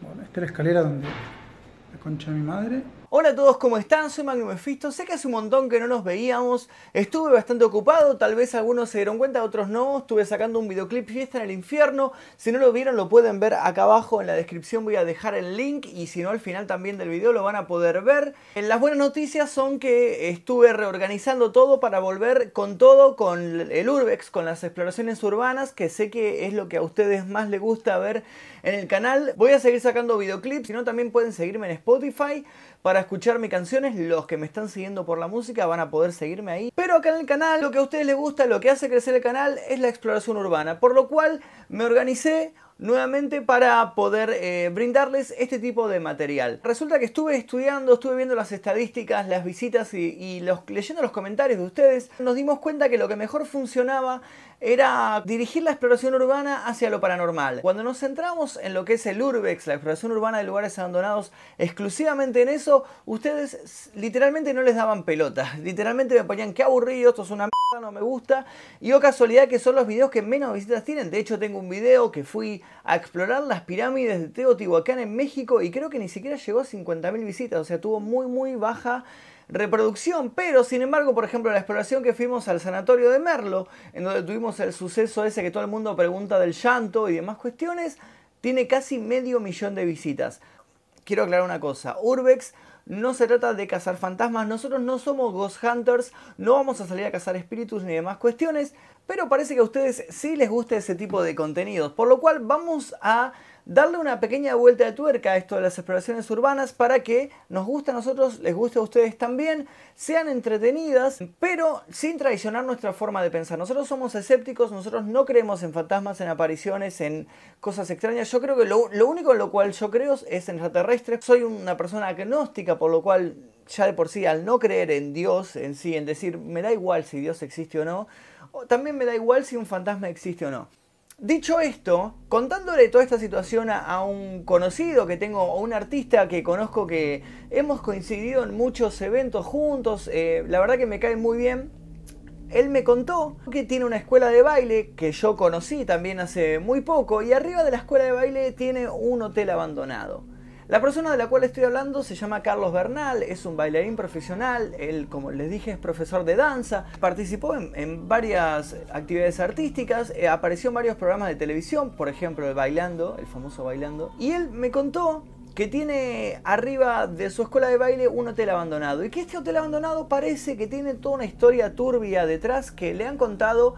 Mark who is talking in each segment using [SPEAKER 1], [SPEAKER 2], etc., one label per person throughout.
[SPEAKER 1] Bueno, esta es la escalera donde la concha de mi madre
[SPEAKER 2] Hola a todos, ¿cómo están? Soy Magnum Mephisto. Sé que hace un montón que no nos veíamos. Estuve bastante ocupado, tal vez algunos se dieron cuenta, otros no. Estuve sacando un videoclip Fiesta en el Infierno. Si no lo vieron, lo pueden ver acá abajo en la descripción. Voy a dejar el link y si no, al final también del video lo van a poder ver. Las buenas noticias son que estuve reorganizando todo para volver con todo, con el Urbex, con las exploraciones urbanas, que sé que es lo que a ustedes más les gusta ver en el canal. Voy a seguir sacando videoclips, si no, también pueden seguirme en Spotify para escuchar mis canciones. Los que me están siguiendo por la música van a poder seguirme ahí. Pero acá en el canal lo que a ustedes les gusta, lo que hace crecer el canal es la exploración urbana. Por lo cual me organicé nuevamente para poder eh, brindarles este tipo de material. Resulta que estuve estudiando, estuve viendo las estadísticas, las visitas y, los, leyendo los comentarios de ustedes, nos dimos cuenta que lo que mejor funcionaba era dirigir la exploración urbana hacia lo paranormal. Cuando nos centramos en lo que es el Urbex, la exploración urbana de lugares abandonados, exclusivamente en eso, ustedes literalmente no les daban pelota. Literalmente me ponían, qué aburrido, esto es una mierda, no me gusta. Y o casualidad que son los videos que menos visitas tienen. De hecho, tengo un video que fui a explorar las pirámides de Teotihuacán en México y creo que ni siquiera llegó a 50.000 visitas. O sea, tuvo muy, muy baja reproducción, pero sin embargo, por ejemplo, la exploración que fuimos al sanatorio de Merlo, en donde tuvimos el suceso ese que todo el mundo pregunta del llanto y demás cuestiones, tiene casi medio millón de visitas. Quiero aclarar una cosa, Urbex no se trata de cazar fantasmas, nosotros no somos ghost hunters, no vamos a salir a cazar espíritus ni demás cuestiones, pero parece que a ustedes sí les gusta ese tipo de contenidos, por lo cual vamos a darle una pequeña vuelta de tuerca a esto de las exploraciones urbanas para que nos guste a nosotros, les guste a ustedes también, sean entretenidas, pero sin traicionar nuestra forma de pensar. Nosotros somos escépticos, nosotros no creemos en fantasmas, en apariciones, en cosas extrañas. Yo creo que lo, único en lo cual yo creo es en extraterrestres. Soy una persona agnóstica, por lo cual ya de por sí, al no creer en Dios en sí, en decir, me da igual si Dios existe o no, también me da igual si un fantasma existe o no. Dicho esto, contándole toda esta situación a, un conocido que tengo, o un artista que conozco que hemos coincidido en muchos eventos juntos, eh, la verdad que me cae muy bien. Él me contó que tiene una escuela de baile que yo conocí también hace muy poco y arriba de la escuela de baile tiene un hotel abandonado. La persona de la cual estoy hablando se llama Carlos Bernal, es un bailarín profesional, él como les dije es profesor de danza, participó en, varias actividades artísticas, eh, apareció en varios programas de televisión, por ejemplo el Bailando, el famoso Bailando, y él me contó que tiene arriba de su escuela de baile un hotel abandonado y que este hotel abandonado parece que tiene toda una historia turbia detrás que le han contado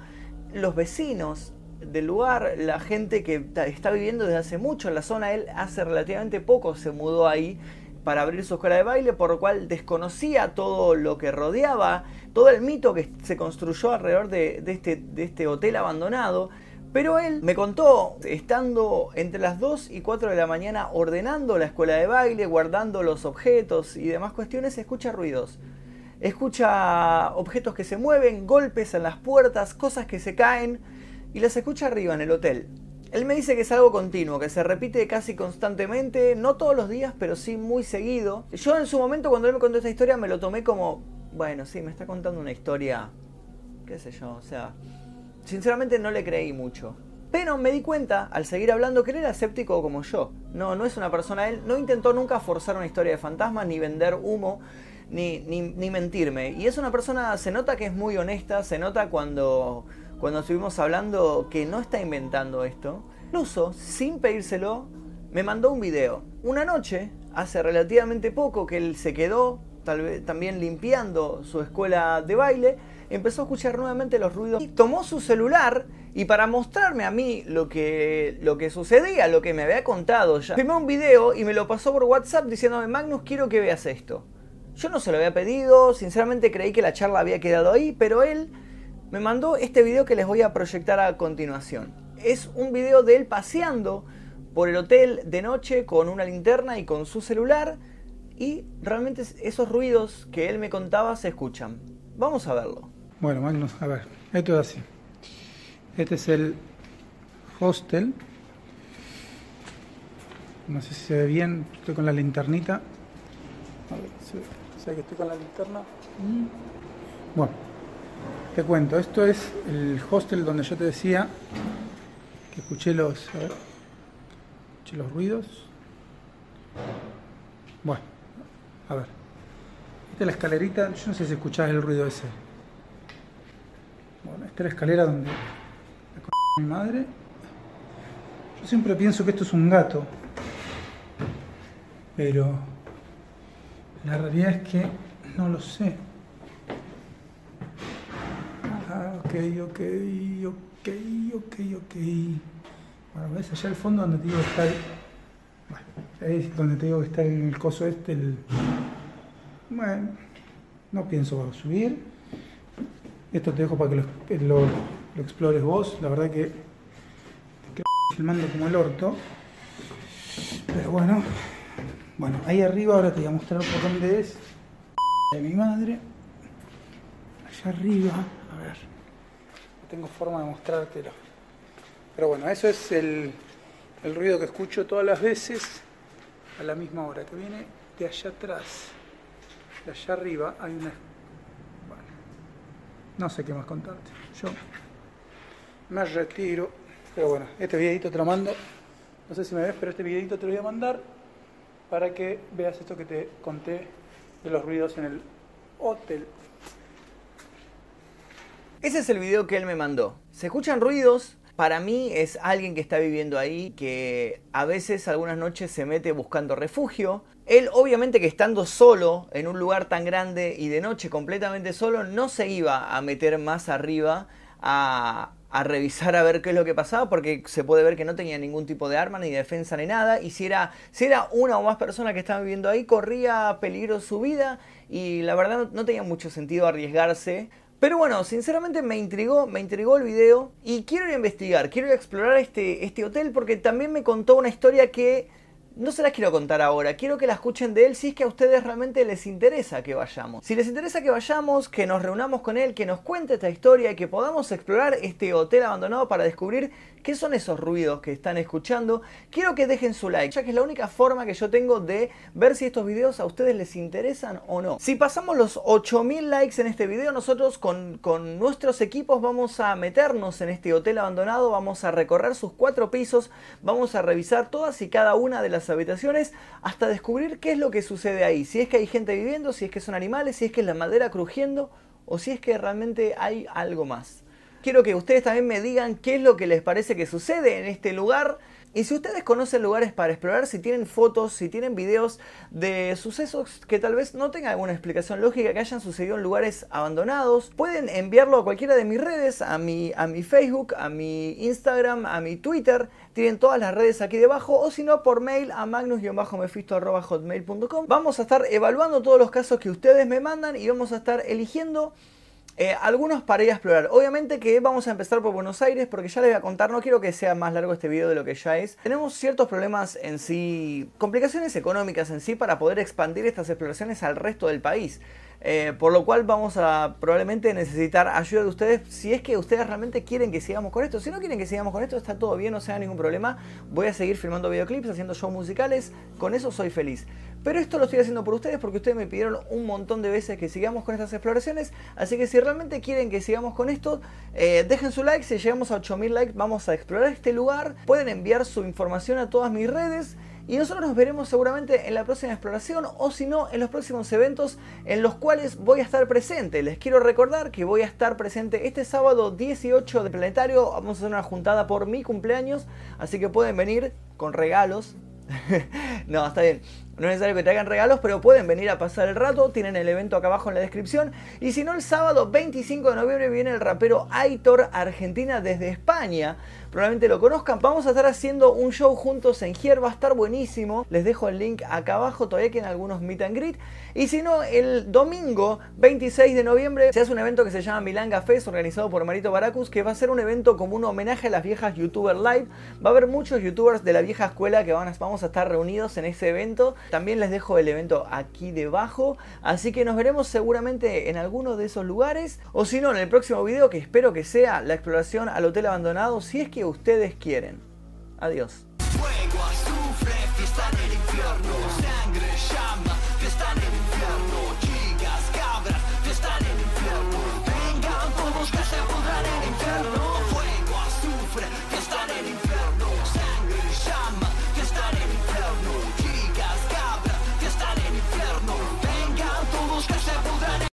[SPEAKER 2] los vecinos del lugar, la gente que está viviendo desde hace mucho en la zona, él hace relativamente poco se mudó ahí para abrir su escuela de baile, por lo cual desconocía todo lo que rodeaba, todo el mito que se construyó alrededor de, este, este hotel abandonado. Pero él me contó, estando entre las 2 y 4 de la mañana ordenando la escuela de baile, guardando los objetos y demás cuestiones, escucha ruidos. Escucha objetos que se mueven, golpes en las puertas, cosas que se caen y las escucha arriba en el hotel. Él me dice que es algo continuo, que se repite casi constantemente, no todos los días, pero sí muy seguido. Yo en su momento cuando él me contó esta historia me lo tomé como, bueno, sí, me está contando una historia, qué sé yo, o sea, sinceramente no le creí mucho. Pero me di cuenta, al seguir hablando, que él era escéptico como yo. No, no es una persona, él no intentó nunca forzar una historia de fantasmas, ni vender humo, ni, ni, ni mentirme. Y es una persona, se nota que es muy honesta, se nota cuando cuando estuvimos hablando que no está inventando esto, incluso sin pedírselo, me mandó un video. Una noche, hace relativamente poco, que él se quedó tal vez también limpiando su escuela de baile, empezó a escuchar nuevamente los ruidos y tomó su celular y para mostrarme a mí lo que, lo que sucedía, lo que me había contado ya, filmó un video y me lo pasó por WhatsApp diciéndome, Magnus, quiero que veas esto. Yo no se lo había pedido, sinceramente creí que la charla había quedado ahí, pero él me mandó este video que les voy a proyectar a continuación. Es un video de él paseando por el hotel de noche con una linterna y con su celular y realmente esos ruidos que él me contaba se escuchan. Vamos a verlo.
[SPEAKER 1] Bueno, Magnus, a ver, esto es así. Este es el hostel. No sé si se ve bien, estoy con la linternita. A ver, ¿se ve? que estoy con la linterna? Mm. Bueno, te cuento, esto es el hostel donde yo te decía que escuché los, escuché los ruidos. Bueno, a ver. Esta es la escalerita, yo no sé si escuchás el ruido ese. Bueno, esta es la escalera donde mi madre. Yo siempre pienso que esto es un gato. Pero la realidad es que no lo sé. Ok, ok, ok, ok, ok. Bueno, ves allá al fondo donde te digo que está el... Bueno, es donde te digo que está el coso este. Bueno, no pienso subir. Esto te dejo para que lo, lo, explores vos. La verdad que te filmando como el orto. Pero bueno, bueno, ahí arriba ahora te voy a mostrar por dónde es de mi madre. Allá arriba, a ver, tengo forma de mostrártelo. Pero bueno, eso es el, el ruido que escucho todas las veces a la misma hora, que viene de allá atrás. De allá arriba hay una no sé qué más contarte. Yo me retiro. Pero bueno, este videito te lo mando. No sé si me ves, pero este videito te lo voy a mandar para que veas esto que te conté de los ruidos en el hotel.
[SPEAKER 2] Ese es el video que él me mandó. Se escuchan ruidos. Para mí es alguien que está viviendo ahí, que a veces algunas noches se mete buscando refugio, él obviamente que estando solo en un lugar tan grande y de noche completamente solo, no se iba a meter más arriba a, revisar a ver qué es lo que pasaba, porque se puede ver que no tenía ningún tipo de arma, ni defensa, ni nada. Y si era, si era una o más personas que estaban viviendo ahí, corría peligro su vida y la verdad no tenía mucho sentido arriesgarse. Pero bueno, sinceramente me intrigó, me intrigó el video y quiero ir a investigar, quiero ir a explorar este, este hotel porque también me contó una historia que no se las quiero contar ahora, quiero que la escuchen de él si es que a ustedes realmente les interesa que vayamos. Si les interesa que vayamos, que nos reunamos con él, que nos cuente esta historia y que podamos explorar este hotel abandonado para descubrir qué son esos ruidos que están escuchando, quiero que dejen su like, ya que es la única forma que yo tengo de ver si estos videos a ustedes les interesan o no. Si pasamos los 8000 likes en este video, nosotros con, con nuestros equipos vamos a meternos en este hotel abandonado, vamos a recorrer sus cuatro pisos, vamos a revisar todas y cada una de las habitaciones hasta descubrir qué es lo que sucede ahí. Si es que hay gente viviendo, si es que son animales, si es que es la madera crujiendo o si es que realmente hay algo más. Quiero que ustedes también me digan qué es lo que les parece que sucede en este lugar. Y si ustedes conocen lugares para explorar, si tienen fotos, si tienen videos de sucesos que tal vez no tengan alguna explicación lógica, que hayan sucedido en lugares abandonados, pueden enviarlo a cualquiera de mis redes, a mi, a mi Facebook, a mi Instagram, a mi Twitter. Tienen todas las redes aquí debajo, o si no, por mail a magnus-mefisto.hotmail.com. Vamos a estar evaluando todos los casos que ustedes me mandan y vamos a estar eligiendo eh, algunos para ir a explorar. Obviamente que vamos a empezar por Buenos Aires porque ya les voy a contar, no quiero que sea más largo este video de lo que ya es. Tenemos ciertos problemas en sí, complicaciones económicas en sí para poder expandir estas exploraciones al resto del país. Eh, por lo cual vamos a probablemente necesitar ayuda de ustedes si es que ustedes realmente quieren que sigamos con esto. Si no quieren que sigamos con esto, está todo bien, no sea ningún problema. Voy a seguir filmando videoclips, haciendo shows musicales, con eso soy feliz. Pero esto lo estoy haciendo por ustedes porque ustedes me pidieron un montón de veces que sigamos con estas exploraciones. Así que si realmente quieren que sigamos con esto, eh, dejen su like. Si llegamos a 8000 likes, vamos a explorar este lugar. Pueden enviar su información a todas mis redes. Y nosotros nos veremos seguramente en la próxima exploración o si no en los próximos eventos en los cuales voy a estar presente. Les quiero recordar que voy a estar presente este sábado 18 de Planetario. Vamos a hacer una juntada por mi cumpleaños, así que pueden venir con regalos. no, está bien. No es necesario que traigan regalos, pero pueden venir a pasar el rato. Tienen el evento acá abajo en la descripción. Y si no, el sábado 25 de noviembre viene el rapero Aitor Argentina desde España. Probablemente lo conozcan. Vamos a estar haciendo un show juntos en Hier. Va a estar buenísimo. Les dejo el link acá abajo. Todavía quedan algunos meet and greet. Y si no, el domingo 26 de noviembre se hace un evento que se llama Milanga Fest, organizado por Marito Baracus, que va a ser un evento como un homenaje a las viejas YouTuber Live. Va a haber muchos YouTubers de la vieja escuela que van vamos a estar reunidos en ese evento. También les dejo el evento aquí debajo, así que nos veremos seguramente en alguno de esos lugares o si no en el próximo video que espero que sea la exploración al hotel abandonado si es que ustedes quieren. Adiós.